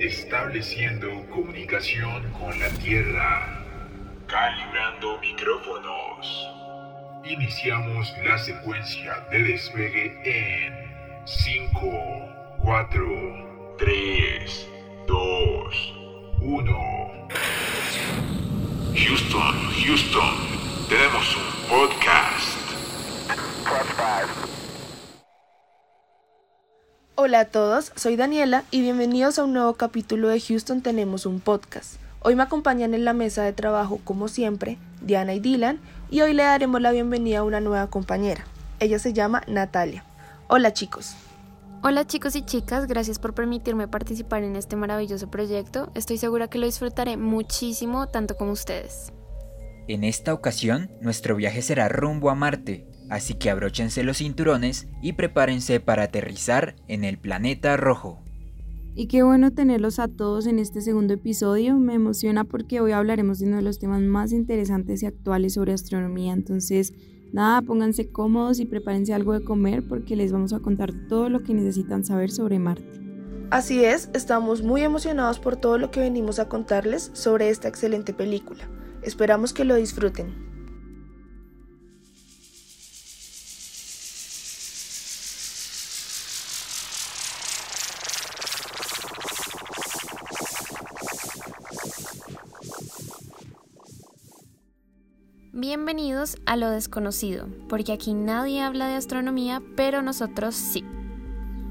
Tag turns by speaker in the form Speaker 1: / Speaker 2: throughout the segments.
Speaker 1: Estableciendo comunicación con la Tierra. Calibrando micrófonos. Iniciamos la secuencia de despegue en 5, 4, 3, 2, 1. Houston, Houston, tenemos un podcast.
Speaker 2: Hola a todos, soy Daniela y bienvenidos a un nuevo capítulo de Houston Tenemos un podcast. Hoy me acompañan en la mesa de trabajo, como siempre, Diana y Dylan, y hoy le daremos la bienvenida a una nueva compañera. Ella se llama Natalia. Hola chicos.
Speaker 3: Hola chicos y chicas, gracias por permitirme participar en este maravilloso proyecto. Estoy segura que lo disfrutaré muchísimo, tanto como ustedes.
Speaker 4: En esta ocasión, nuestro viaje será rumbo a Marte, así que abróchense los cinturones y prepárense para aterrizar en el planeta rojo.
Speaker 5: Y qué bueno tenerlos a todos en este segundo episodio. Me emociona porque hoy hablaremos de uno de los temas más interesantes y actuales sobre astronomía. Entonces, nada, pónganse cómodos y prepárense algo de comer porque les vamos a contar todo lo que necesitan saber sobre Marte.
Speaker 2: Así es, estamos muy emocionados por todo lo que venimos a contarles sobre esta excelente película. Esperamos que lo disfruten.
Speaker 3: Bienvenidos a lo desconocido, porque aquí nadie habla de astronomía, pero nosotros sí.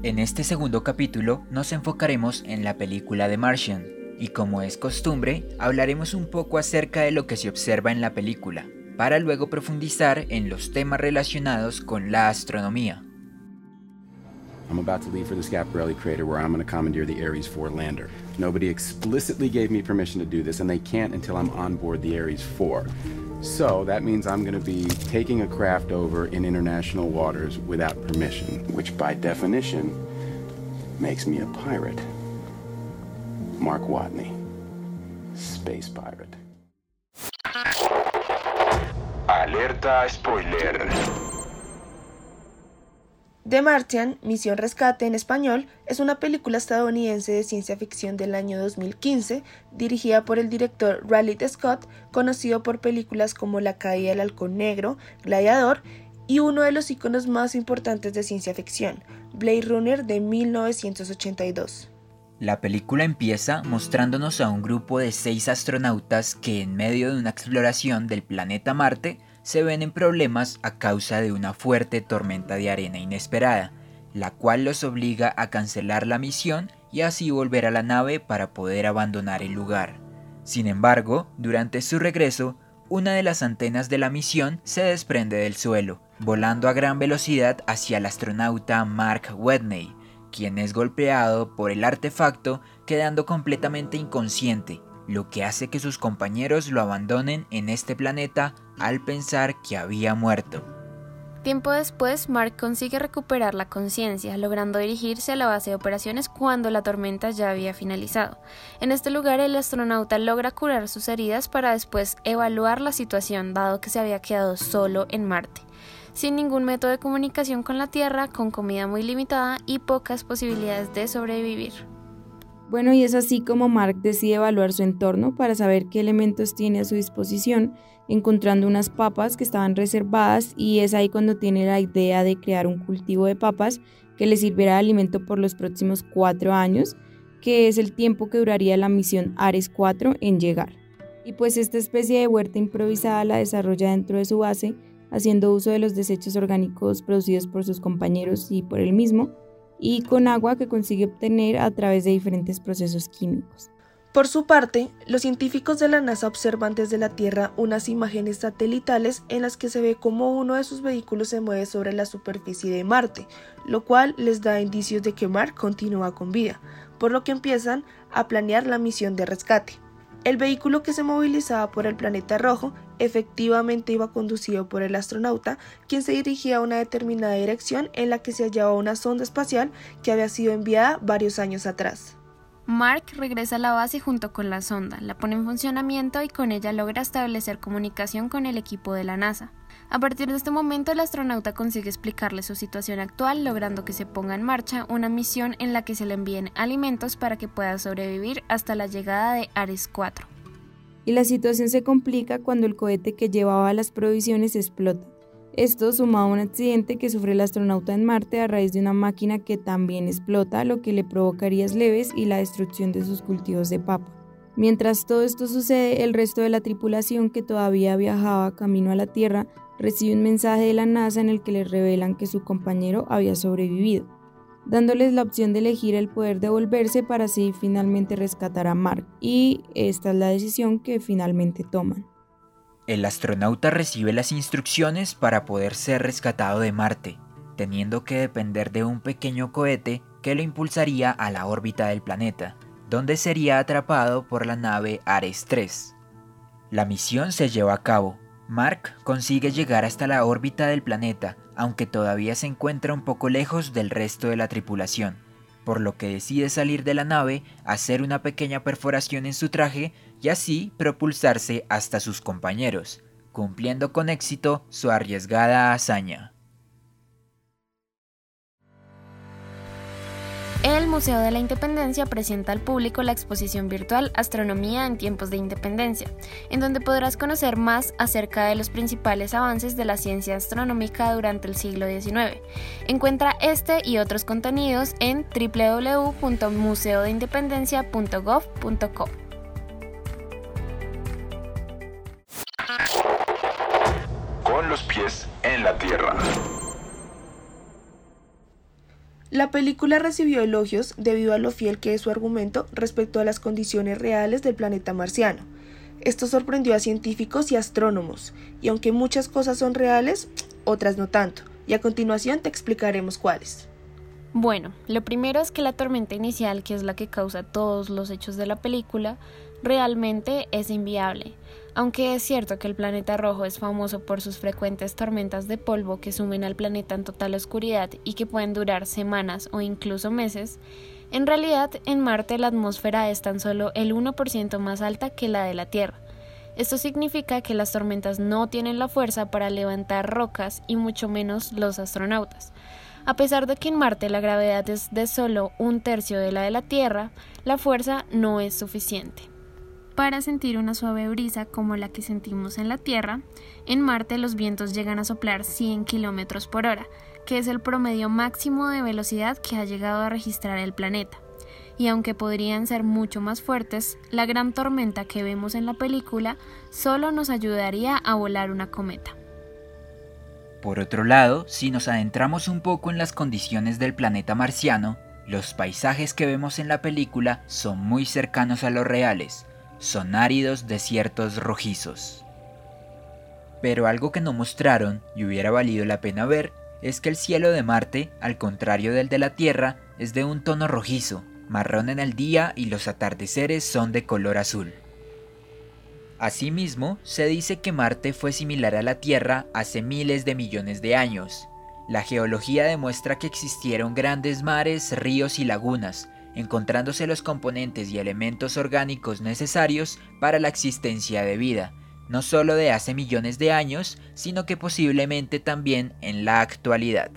Speaker 4: En este segundo capítulo nos enfocaremos en la película de Martian, y como es costumbre, hablaremos un poco acerca de lo que se observa en la película, para luego profundizar en los temas relacionados con la astronomía.
Speaker 6: I'm about to leave for the Schiaparelli crater where I'm going to commandeer the Ares 4 lander. Nobody explicitly gave me permission to do this, and they can't until I'm on board the Ares 4. So that means I'm going to be taking a craft over in international waters without permission, which by definition makes me a pirate. Mark Watney, Space Pirate.
Speaker 1: Alerta spoiler.
Speaker 2: The Martian, Misión Rescate en español, es una película estadounidense de ciencia ficción del año 2015, dirigida por el director Raleigh Scott, conocido por películas como La caída del halcón negro, Gladiador y uno de los iconos más importantes de ciencia ficción, Blade Runner de 1982.
Speaker 4: La película empieza mostrándonos a un grupo de seis astronautas que en medio de una exploración del planeta Marte se ven en problemas a causa de una fuerte tormenta de arena inesperada, la cual los obliga a cancelar la misión y así volver a la nave para poder abandonar el lugar. Sin embargo, durante su regreso, una de las antenas de la misión se desprende del suelo, volando a gran velocidad hacia el astronauta Mark Whitney, quien es golpeado por el artefacto quedando completamente inconsciente lo que hace que sus compañeros lo abandonen en este planeta al pensar que había muerto.
Speaker 3: Tiempo después, Mark consigue recuperar la conciencia, logrando dirigirse a la base de operaciones cuando la tormenta ya había finalizado. En este lugar, el astronauta logra curar sus heridas para después evaluar la situación, dado que se había quedado solo en Marte, sin ningún método de comunicación con la Tierra, con comida muy limitada y pocas posibilidades de sobrevivir.
Speaker 5: Bueno, y es así como Mark decide evaluar su entorno para saber qué elementos tiene a su disposición, encontrando unas papas que estaban reservadas y es ahí cuando tiene la idea de crear un cultivo de papas que le sirviera de alimento por los próximos cuatro años, que es el tiempo que duraría la misión Ares 4 en llegar. Y pues esta especie de huerta improvisada la desarrolla dentro de su base, haciendo uso de los desechos orgánicos producidos por sus compañeros y por él mismo, y con agua que consigue obtener a través de diferentes procesos químicos.
Speaker 2: Por su parte, los científicos de la NASA observan desde la Tierra unas imágenes satelitales en las que se ve cómo uno de sus vehículos se mueve sobre la superficie de Marte, lo cual les da indicios de que Mark continúa con vida, por lo que empiezan a planear la misión de rescate. El vehículo que se movilizaba por el planeta rojo efectivamente iba conducido por el astronauta, quien se dirigía a una determinada dirección en la que se hallaba una sonda espacial que había sido enviada varios años atrás.
Speaker 3: Mark regresa a la base junto con la sonda, la pone en funcionamiento y con ella logra establecer comunicación con el equipo de la NASA. A partir de este momento, el astronauta consigue explicarle su situación actual, logrando que se ponga en marcha una misión en la que se le envíen alimentos para que pueda sobrevivir hasta la llegada de Ares 4.
Speaker 5: Y la situación se complica cuando el cohete que llevaba las provisiones explota. Esto sumado a un accidente que sufre el astronauta en Marte a raíz de una máquina que también explota, lo que le provoca heridas leves y la destrucción de sus cultivos de papa. Mientras todo esto sucede, el resto de la tripulación que todavía viajaba camino a la Tierra recibe un mensaje de la NASA en el que les revelan que su compañero había sobrevivido, dándoles la opción de elegir el poder devolverse para así finalmente rescatar a Mark. Y esta es la decisión que finalmente toman.
Speaker 4: El astronauta recibe las instrucciones para poder ser rescatado de Marte, teniendo que depender de un pequeño cohete que lo impulsaría a la órbita del planeta, donde sería atrapado por la nave Ares 3. La misión se lleva a cabo. Mark consigue llegar hasta la órbita del planeta, aunque todavía se encuentra un poco lejos del resto de la tripulación, por lo que decide salir de la nave, hacer una pequeña perforación en su traje y así propulsarse hasta sus compañeros, cumpliendo con éxito su arriesgada hazaña.
Speaker 3: El Museo de la Independencia presenta al público la exposición virtual Astronomía en tiempos de Independencia, en donde podrás conocer más acerca de los principales avances de la ciencia astronómica durante el siglo XIX. Encuentra este y otros contenidos en www.museodeindependencia.gov.co.
Speaker 1: Con los pies en la tierra.
Speaker 2: La película recibió elogios debido a lo fiel que es su argumento respecto a las condiciones reales del planeta marciano. Esto sorprendió a científicos y astrónomos, y aunque muchas cosas son reales, otras no tanto, y a continuación te explicaremos cuáles.
Speaker 3: Bueno, lo primero es que la tormenta inicial, que es la que causa todos los hechos de la película, realmente es inviable. Aunque es cierto que el planeta rojo es famoso por sus frecuentes tormentas de polvo que sumen al planeta en total oscuridad y que pueden durar semanas o incluso meses, en realidad en Marte la atmósfera es tan solo el 1% más alta que la de la Tierra. Esto significa que las tormentas no tienen la fuerza para levantar rocas y mucho menos los astronautas. A pesar de que en Marte la gravedad es de solo un tercio de la de la Tierra, la fuerza no es suficiente. Para sentir una suave brisa como la que sentimos en la Tierra, en Marte los vientos llegan a soplar 100 km por hora, que es el promedio máximo de velocidad que ha llegado a registrar el planeta. Y aunque podrían ser mucho más fuertes, la gran tormenta que vemos en la película solo nos ayudaría a volar una cometa.
Speaker 4: Por otro lado, si nos adentramos un poco en las condiciones del planeta marciano, los paisajes que vemos en la película son muy cercanos a los reales, son áridos desiertos rojizos. Pero algo que no mostraron y hubiera valido la pena ver es que el cielo de Marte, al contrario del de la Tierra, es de un tono rojizo, marrón en el día y los atardeceres son de color azul. Asimismo, se dice que Marte fue similar a la Tierra hace miles de millones de años. La geología demuestra que existieron grandes mares, ríos y lagunas, encontrándose los componentes y elementos orgánicos necesarios para la existencia de vida, no solo de hace millones de años, sino que posiblemente también en la actualidad.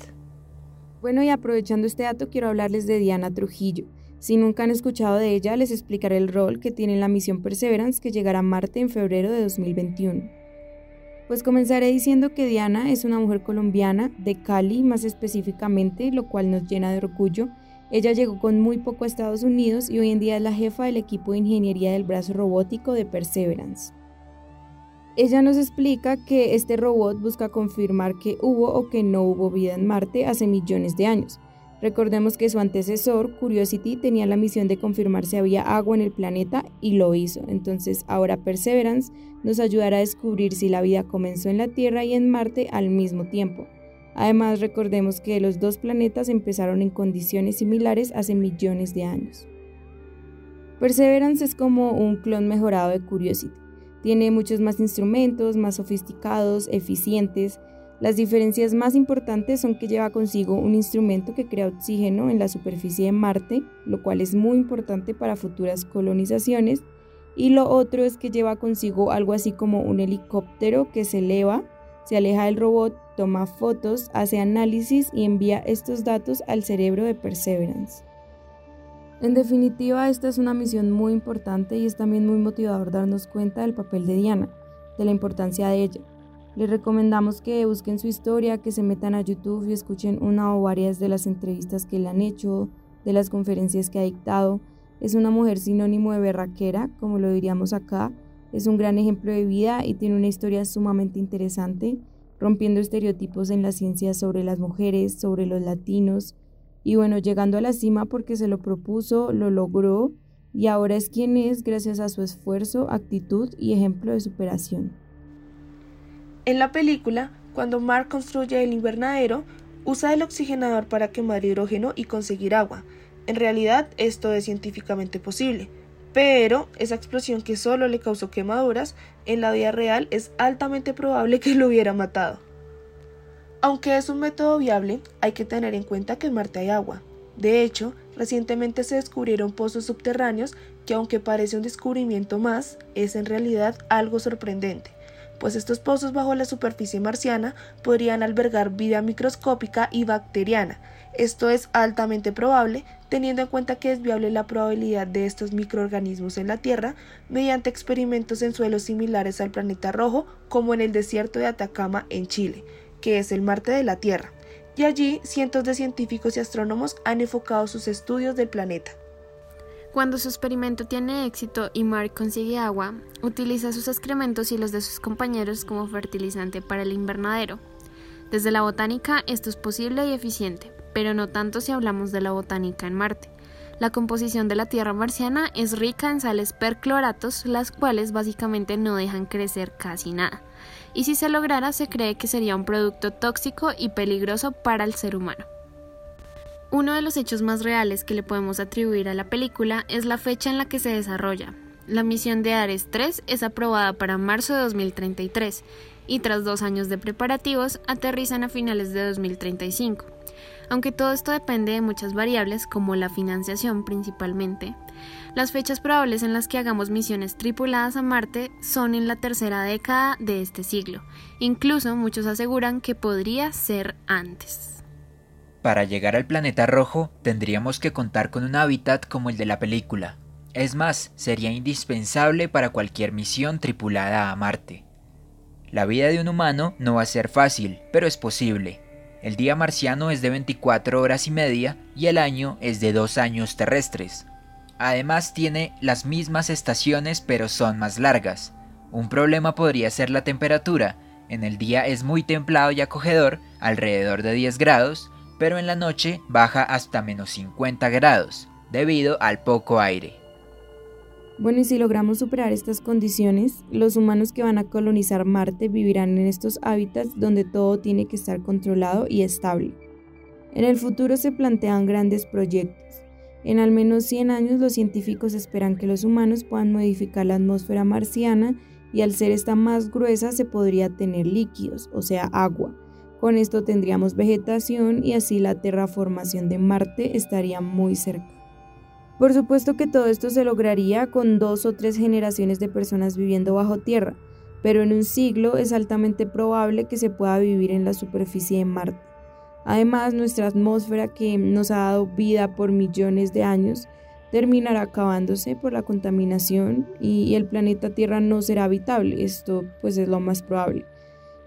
Speaker 5: Bueno, y aprovechando este dato, quiero hablarles de Diana Trujillo. Si nunca han escuchado de ella, les explicaré el rol que tiene en la misión Perseverance que llegará a Marte en febrero de 2021. Pues comenzaré diciendo que Diana es una mujer colombiana, de Cali más específicamente, lo cual nos llena de orgullo. Ella llegó con muy poco a Estados Unidos y hoy en día es la jefa del equipo de ingeniería del brazo robótico de Perseverance. Ella nos explica que este robot busca confirmar que hubo o que no hubo vida en Marte hace millones de años. Recordemos que su antecesor, Curiosity, tenía la misión de confirmar si había agua en el planeta y lo hizo. Entonces ahora Perseverance nos ayudará a descubrir si la vida comenzó en la Tierra y en Marte al mismo tiempo. Además recordemos que los dos planetas empezaron en condiciones similares hace millones de años. Perseverance es como un clon mejorado de Curiosity. Tiene muchos más instrumentos, más sofisticados, eficientes. Las diferencias más importantes son que lleva consigo un instrumento que crea oxígeno en la superficie de Marte, lo cual es muy importante para futuras colonizaciones, y lo otro es que lleva consigo algo así como un helicóptero que se eleva, se aleja del robot, toma fotos, hace análisis y envía estos datos al cerebro de Perseverance. En definitiva, esta es una misión muy importante y es también muy motivador darnos cuenta del papel de Diana, de la importancia de ella. Les recomendamos que busquen su historia, que se metan a YouTube y escuchen una o varias de las entrevistas que le han hecho, de las conferencias que ha dictado. Es una mujer sinónimo de berraquera, como lo diríamos acá. Es un gran ejemplo de vida y tiene una historia sumamente interesante, rompiendo estereotipos en la ciencia sobre las mujeres, sobre los latinos. Y bueno, llegando a la cima porque se lo propuso, lo logró y ahora es quien es gracias a su esfuerzo, actitud y ejemplo de superación.
Speaker 2: En la película, cuando Mark construye el invernadero, usa el oxigenador para quemar hidrógeno y conseguir agua. En realidad, esto es científicamente posible, pero esa explosión que solo le causó quemaduras, en la vida real es altamente probable que lo hubiera matado. Aunque es un método viable, hay que tener en cuenta que en Marte hay agua. De hecho, recientemente se descubrieron pozos subterráneos que aunque parece un descubrimiento más, es en realidad algo sorprendente pues estos pozos bajo la superficie marciana podrían albergar vida microscópica y bacteriana. Esto es altamente probable, teniendo en cuenta que es viable la probabilidad de estos microorganismos en la Tierra mediante experimentos en suelos similares al planeta rojo, como en el desierto de Atacama en Chile, que es el Marte de la Tierra. Y allí cientos de científicos y astrónomos han enfocado sus estudios del planeta.
Speaker 3: Cuando su experimento tiene éxito y Mark consigue agua, utiliza sus excrementos y los de sus compañeros como fertilizante para el invernadero. Desde la botánica esto es posible y eficiente, pero no tanto si hablamos de la botánica en Marte. La composición de la Tierra marciana es rica en sales percloratos, las cuales básicamente no dejan crecer casi nada. Y si se lograra, se cree que sería un producto tóxico y peligroso para el ser humano. Uno de los hechos más reales que le podemos atribuir a la película es la fecha en la que se desarrolla. La misión de Ares 3 es aprobada para marzo de 2033 y tras dos años de preparativos aterrizan a finales de 2035. Aunque todo esto depende de muchas variables como la financiación principalmente, las fechas probables en las que hagamos misiones tripuladas a Marte son en la tercera década de este siglo. Incluso muchos aseguran que podría ser antes.
Speaker 4: Para llegar al planeta rojo tendríamos que contar con un hábitat como el de la película. Es más, sería indispensable para cualquier misión tripulada a Marte. La vida de un humano no va a ser fácil, pero es posible. El día marciano es de 24 horas y media y el año es de 2 años terrestres. Además tiene las mismas estaciones pero son más largas. Un problema podría ser la temperatura. En el día es muy templado y acogedor, alrededor de 10 grados, pero en la noche baja hasta menos 50 grados, debido al poco aire.
Speaker 5: Bueno, y si logramos superar estas condiciones, los humanos que van a colonizar Marte vivirán en estos hábitats donde todo tiene que estar controlado y estable. En el futuro se plantean grandes proyectos. En al menos 100 años los científicos esperan que los humanos puedan modificar la atmósfera marciana y al ser esta más gruesa se podría tener líquidos, o sea, agua, con esto tendríamos vegetación y así la terraformación de Marte estaría muy cerca. Por supuesto que todo esto se lograría con dos o tres generaciones de personas viviendo bajo tierra, pero en un siglo es altamente probable que se pueda vivir en la superficie de Marte. Además, nuestra atmósfera que nos ha dado vida por millones de años terminará acabándose por la contaminación y el planeta Tierra no será habitable. Esto pues es lo más probable.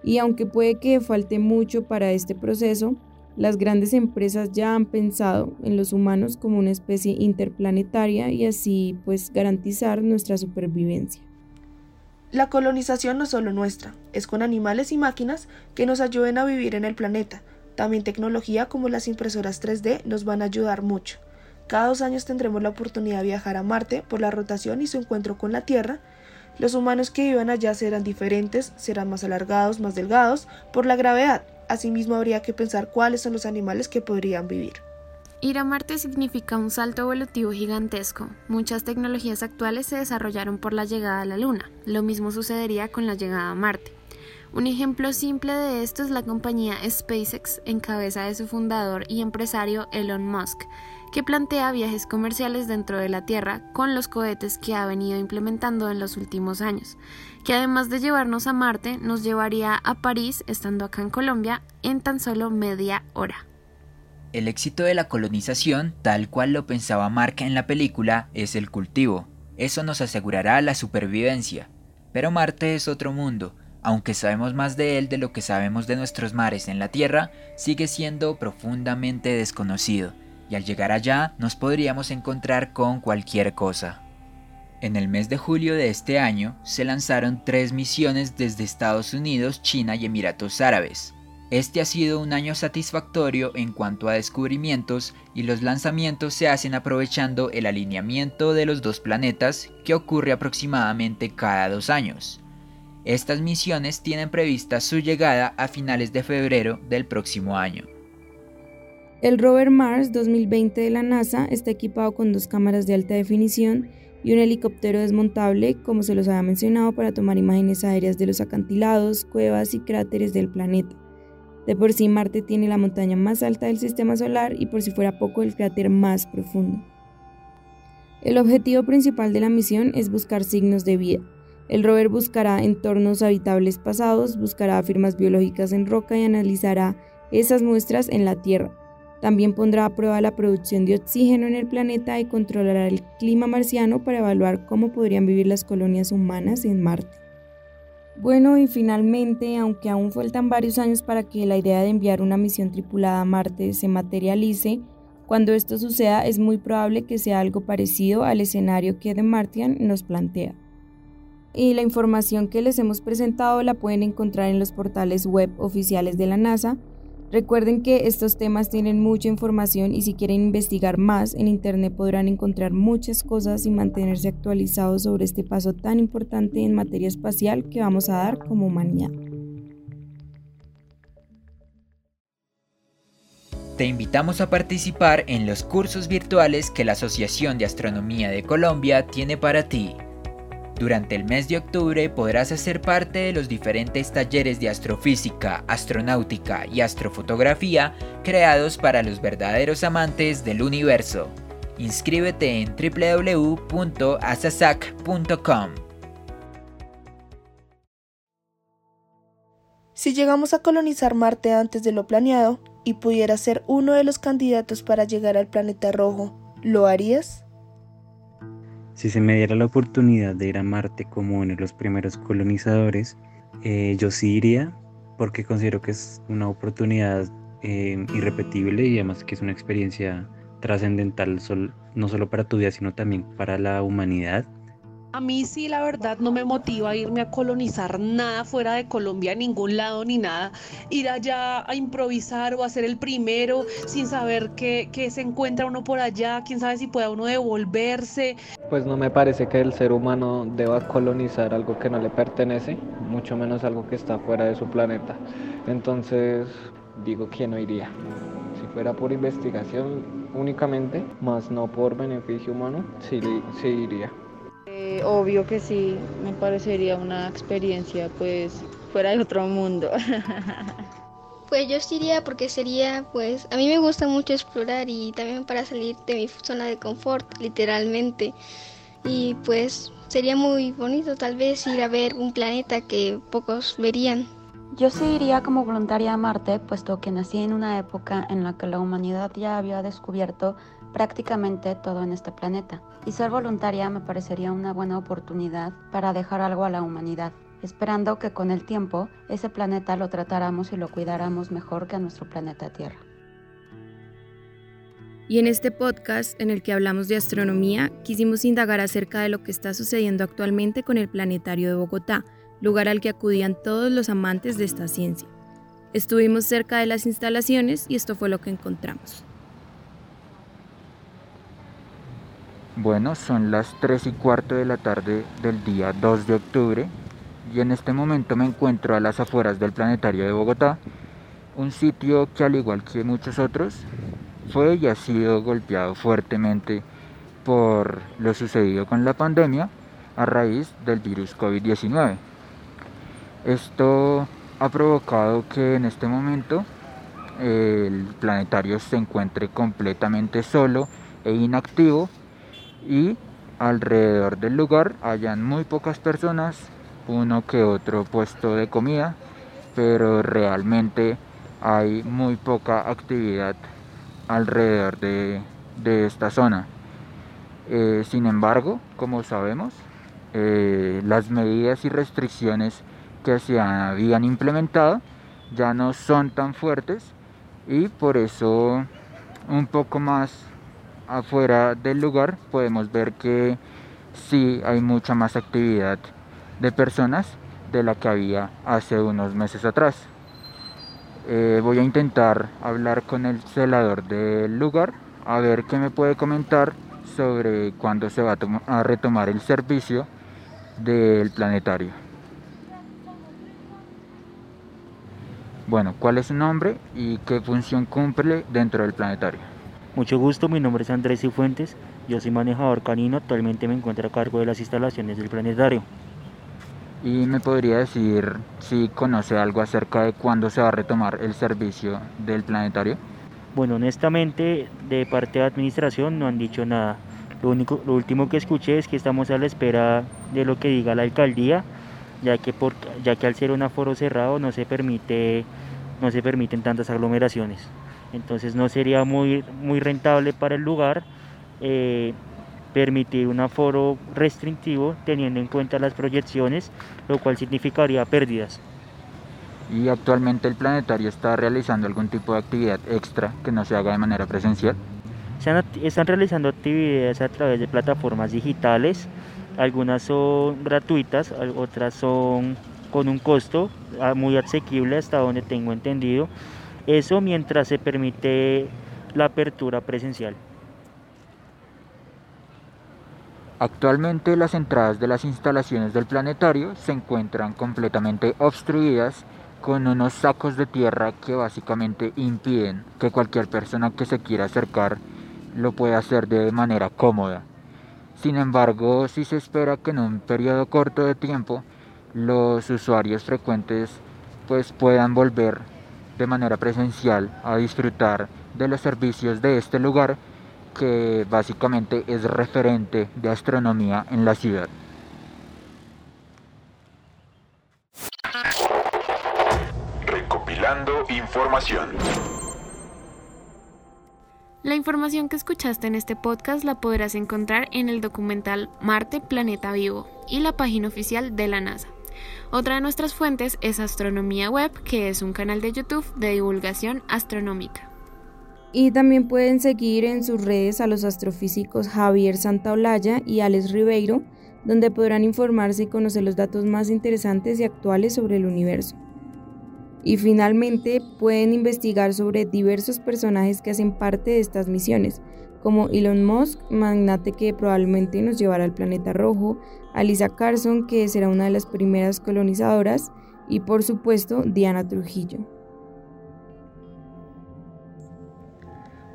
Speaker 5: Y aunque puede que falte mucho para este proceso, las grandes empresas ya han pensado en los humanos como una especie interplanetaria y así pues garantizar nuestra supervivencia.
Speaker 2: La colonización no es solo nuestra, es con animales y máquinas que nos ayuden a vivir en el planeta. También tecnología como las impresoras 3D nos van a ayudar mucho. Cada dos años tendremos la oportunidad de viajar a Marte por la rotación y su encuentro con la Tierra los humanos que vivan allá serán diferentes, serán más alargados, más delgados, por la gravedad. Asimismo habría que pensar cuáles son los animales que podrían vivir.
Speaker 3: Ir a Marte significa un salto evolutivo gigantesco. Muchas tecnologías actuales se desarrollaron por la llegada a la Luna. Lo mismo sucedería con la llegada a Marte. Un ejemplo simple de esto es la compañía SpaceX en cabeza de su fundador y empresario Elon Musk, que plantea viajes comerciales dentro de la Tierra con los cohetes que ha venido implementando en los últimos años, que además de llevarnos a Marte, nos llevaría a París, estando acá en Colombia, en tan solo media hora.
Speaker 4: El éxito de la colonización, tal cual lo pensaba Mark en la película, es el cultivo. Eso nos asegurará la supervivencia. Pero Marte es otro mundo. Aunque sabemos más de él de lo que sabemos de nuestros mares en la Tierra, sigue siendo profundamente desconocido y al llegar allá nos podríamos encontrar con cualquier cosa. En el mes de julio de este año se lanzaron tres misiones desde Estados Unidos, China y Emiratos Árabes. Este ha sido un año satisfactorio en cuanto a descubrimientos y los lanzamientos se hacen aprovechando el alineamiento de los dos planetas que ocurre aproximadamente cada dos años. Estas misiones tienen prevista su llegada a finales de febrero del próximo año.
Speaker 5: El rover Mars 2020 de la NASA está equipado con dos cámaras de alta definición y un helicóptero desmontable, como se los había mencionado, para tomar imágenes aéreas de los acantilados, cuevas y cráteres del planeta. De por sí Marte tiene la montaña más alta del sistema solar y por si fuera poco el cráter más profundo. El objetivo principal de la misión es buscar signos de vida. El rover buscará entornos habitables pasados, buscará firmas biológicas en roca y analizará esas muestras en la Tierra también pondrá a prueba la producción de oxígeno en el planeta y controlará el clima marciano para evaluar cómo podrían vivir las colonias humanas en Marte. Bueno, y finalmente, aunque aún faltan varios años para que la idea de enviar una misión tripulada a Marte se materialice, cuando esto suceda es muy probable que sea algo parecido al escenario que The Martian nos plantea. Y la información que les hemos presentado la pueden encontrar en los portales web oficiales de la NASA, Recuerden que estos temas tienen mucha información y si quieren investigar más en Internet podrán encontrar muchas cosas y mantenerse actualizados sobre este paso tan importante en materia espacial que vamos a dar como humanidad.
Speaker 4: Te invitamos a participar en los cursos virtuales que la Asociación de Astronomía de Colombia tiene para ti. Durante el mes de octubre podrás hacer parte de los diferentes talleres de astrofísica, astronáutica y astrofotografía creados para los verdaderos amantes del universo. Inscríbete en www.asasac.com.
Speaker 2: Si llegamos a colonizar Marte antes de lo planeado y pudieras ser uno de los candidatos para llegar al planeta rojo, ¿lo harías?
Speaker 7: Si se me diera la oportunidad de ir a Marte como uno de los primeros colonizadores, eh, yo sí iría porque considero que es una oportunidad eh, irrepetible y además que es una experiencia trascendental no solo para tu vida, sino también para la humanidad.
Speaker 8: A mí sí, la verdad, no me motiva irme a colonizar nada fuera de Colombia, ningún lado ni nada. Ir allá a improvisar o a ser el primero sin saber qué, se encuentra uno por allá, quién sabe si pueda uno devolverse.
Speaker 9: Pues no me parece que el ser humano deba colonizar algo que no le pertenece, mucho menos algo que está fuera de su planeta. Entonces, digo que no iría. Si fuera por investigación únicamente, más no por beneficio humano, sí, sí iría
Speaker 10: obvio que sí, me parecería una experiencia pues fuera de otro mundo.
Speaker 11: Pues yo sí porque sería, pues, a mí me gusta mucho explorar y también para salir de mi zona de confort, literalmente. Y pues sería muy bonito tal vez ir a ver un planeta que pocos verían.
Speaker 12: Yo sí como voluntaria a Marte, puesto que nací en una época en la que la humanidad ya había descubierto prácticamente todo en este planeta, y ser voluntaria me parecería una buena oportunidad para dejar algo a la humanidad, esperando que con el tiempo ese planeta lo tratáramos y lo cuidáramos mejor que a nuestro planeta Tierra.
Speaker 5: Y en este podcast en el que hablamos de astronomía, quisimos indagar acerca de lo que está sucediendo actualmente con el Planetario de Bogotá, lugar al que acudían todos los amantes de esta ciencia. Estuvimos cerca de las instalaciones y esto fue lo que encontramos.
Speaker 13: Bueno, son las 3 y cuarto de la tarde del día 2 de octubre y en este momento me encuentro a las afueras del Planetario de Bogotá, un sitio que al igual que muchos otros fue y ha sido golpeado fuertemente por lo sucedido con la pandemia a raíz del virus COVID-19. Esto ha provocado que en este momento el planetario se encuentre completamente solo e inactivo y alrededor del lugar hayan muy pocas personas, uno que otro puesto de comida, pero realmente hay muy poca actividad alrededor de, esta zona. Eh, sin embargo, como sabemos, eh, las medidas y restricciones que se habían implementado ya no son tan fuertes y por eso un poco más afuera del lugar podemos ver que sí hay mucha más actividad de personas de la que había hace unos meses atrás. Eh, voy a intentar hablar con el celador del lugar a ver qué me puede comentar sobre cuándo se va a, a retomar el servicio del planetario. Bueno, ¿cuál es su nombre y qué función cumple dentro del planetario?
Speaker 14: Mucho gusto, mi nombre es Andrés Cifuentes, yo soy manejador canino, actualmente me encuentro a cargo de las instalaciones del planetario.
Speaker 13: ¿Y me podría decir si conoce algo acerca de cuándo se va a retomar el servicio del planetario?
Speaker 14: Bueno, honestamente, de parte de administración no han dicho nada. Lo, único, lo último que escuché es que estamos a la espera de lo que diga la alcaldía, ya que, por, ya que al ser un aforo cerrado no se, permite, no se permiten tantas aglomeraciones entonces no sería muy, muy rentable para el lugar eh, permitir un aforo restrictivo teniendo en cuenta las proyecciones, lo cual significaría pérdidas.
Speaker 13: ¿Y actualmente el planetario está realizando algún tipo de actividad extra que no se haga de manera presencial?
Speaker 14: Se están realizando actividades a través de plataformas digitales, algunas son gratuitas, otras son con un costo ah, muy asequible hasta donde tengo entendido eso mientras se permite la apertura presencial.
Speaker 13: Actualmente las entradas de las instalaciones del planetario se encuentran completamente obstruidas con unos sacos de tierra que básicamente impiden que cualquier persona que se quiera acercar lo pueda hacer de manera cómoda. Sin embargo, si se espera que en un periodo corto de tiempo los usuarios frecuentes pues puedan volver de manera presencial a disfrutar de los servicios de este lugar que básicamente es referente de astronomía en la ciudad.
Speaker 1: Recopilando información.
Speaker 3: La información que escuchaste en este podcast la podrás encontrar en el documental Marte Planeta Vivo y la página oficial de la NASA. Otra de nuestras fuentes es Astronomía Web, que es un canal de YouTube de divulgación astronómica.
Speaker 5: Y también pueden seguir en sus redes a los astrofísicos Javier Santaolalla y Alex Ribeiro, donde podrán informarse y conocer los datos más interesantes y actuales sobre el universo. Y finalmente pueden investigar sobre diversos personajes que hacen parte de estas misiones, como Elon Musk, magnate que probablemente nos llevará al planeta rojo, Alisa Carson, que será una de las primeras colonizadoras, y por supuesto Diana Trujillo.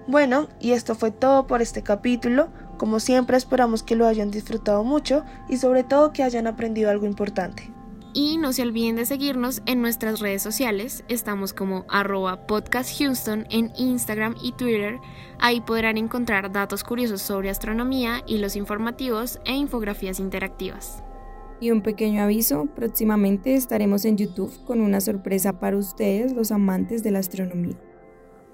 Speaker 2: Bueno, y esto fue todo por este capítulo. Como siempre esperamos que lo hayan disfrutado mucho y sobre todo que hayan aprendido algo importante.
Speaker 3: Y no se olviden de seguirnos en nuestras redes sociales. Estamos como arroba podcast Houston en Instagram y Twitter. Ahí podrán encontrar datos curiosos sobre astronomía, hilos informativos e infografías interactivas.
Speaker 5: Y un pequeño aviso, próximamente estaremos en YouTube con una sorpresa para ustedes, los amantes de la astronomía.